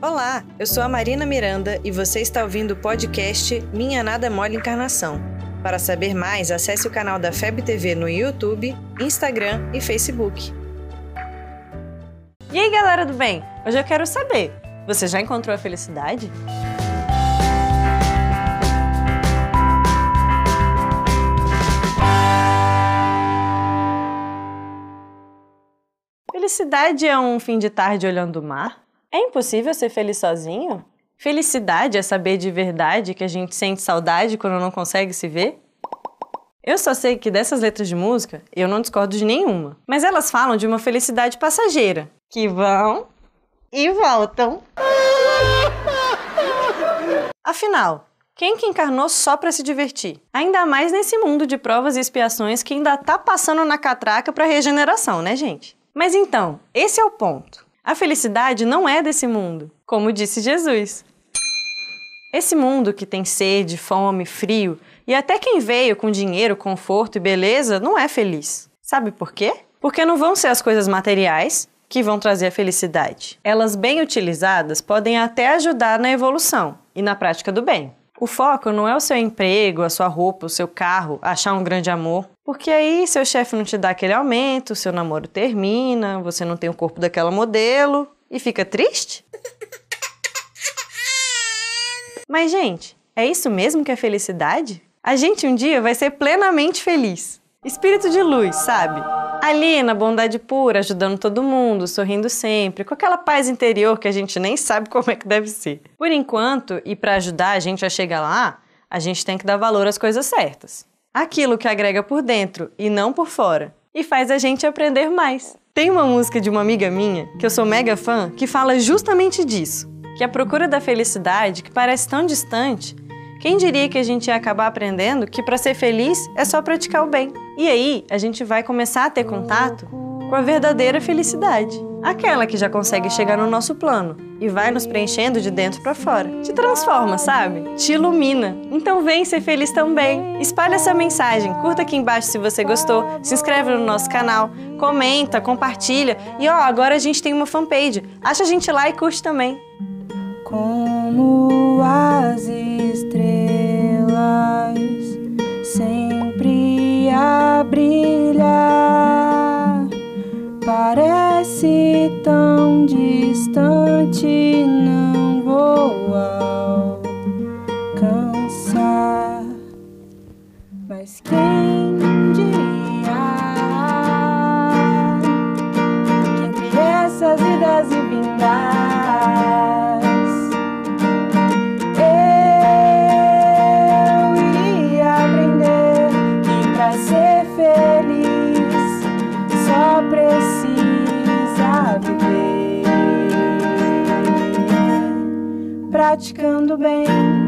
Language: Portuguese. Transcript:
Olá, eu sou a Marina Miranda e você está ouvindo o podcast Minha Nada Mole Encarnação. Para saber mais, acesse o canal da FEB TV no YouTube, Instagram e Facebook. E aí, galera do bem? Hoje eu quero saber: você já encontrou a felicidade? Felicidade é um fim de tarde olhando o mar? É impossível ser feliz sozinho? Felicidade é saber de verdade que a gente sente saudade quando não consegue se ver? Eu só sei que dessas letras de música eu não discordo de nenhuma, mas elas falam de uma felicidade passageira, que vão e voltam. Afinal, quem que encarnou só para se divertir? Ainda mais nesse mundo de provas e expiações que ainda tá passando na catraca para regeneração, né, gente? Mas então, esse é o ponto. A felicidade não é desse mundo, como disse Jesus. Esse mundo que tem sede, fome, frio e até quem veio com dinheiro, conforto e beleza não é feliz. Sabe por quê? Porque não vão ser as coisas materiais que vão trazer a felicidade. Elas, bem utilizadas, podem até ajudar na evolução e na prática do bem. O foco não é o seu emprego, a sua roupa, o seu carro, achar um grande amor, porque aí seu chefe não te dá aquele aumento, seu namoro termina, você não tem o corpo daquela modelo e fica triste? Mas, gente, é isso mesmo que é felicidade? A gente um dia vai ser plenamente feliz. Espírito de luz, sabe? Ali na bondade pura, ajudando todo mundo, sorrindo sempre, com aquela paz interior que a gente nem sabe como é que deve ser. Por enquanto, e para ajudar a gente a chegar lá, a gente tem que dar valor às coisas certas. Aquilo que agrega por dentro e não por fora, e faz a gente aprender mais. Tem uma música de uma amiga minha, que eu sou mega fã, que fala justamente disso, que a procura da felicidade, que parece tão distante, quem diria que a gente ia acabar aprendendo que para ser feliz é só praticar o bem? E aí a gente vai começar a ter contato com a verdadeira felicidade, aquela que já consegue chegar no nosso plano e vai nos preenchendo de dentro para fora. Te transforma, sabe? Te ilumina. Então vem ser feliz também. Espalhe essa mensagem, curta aqui embaixo se você gostou, se inscreve no nosso canal, comenta, compartilha e ó, agora a gente tem uma fanpage. Acha a gente lá e curte também. Como as distante, não vou alcançar. Mas quem diria praticando bem.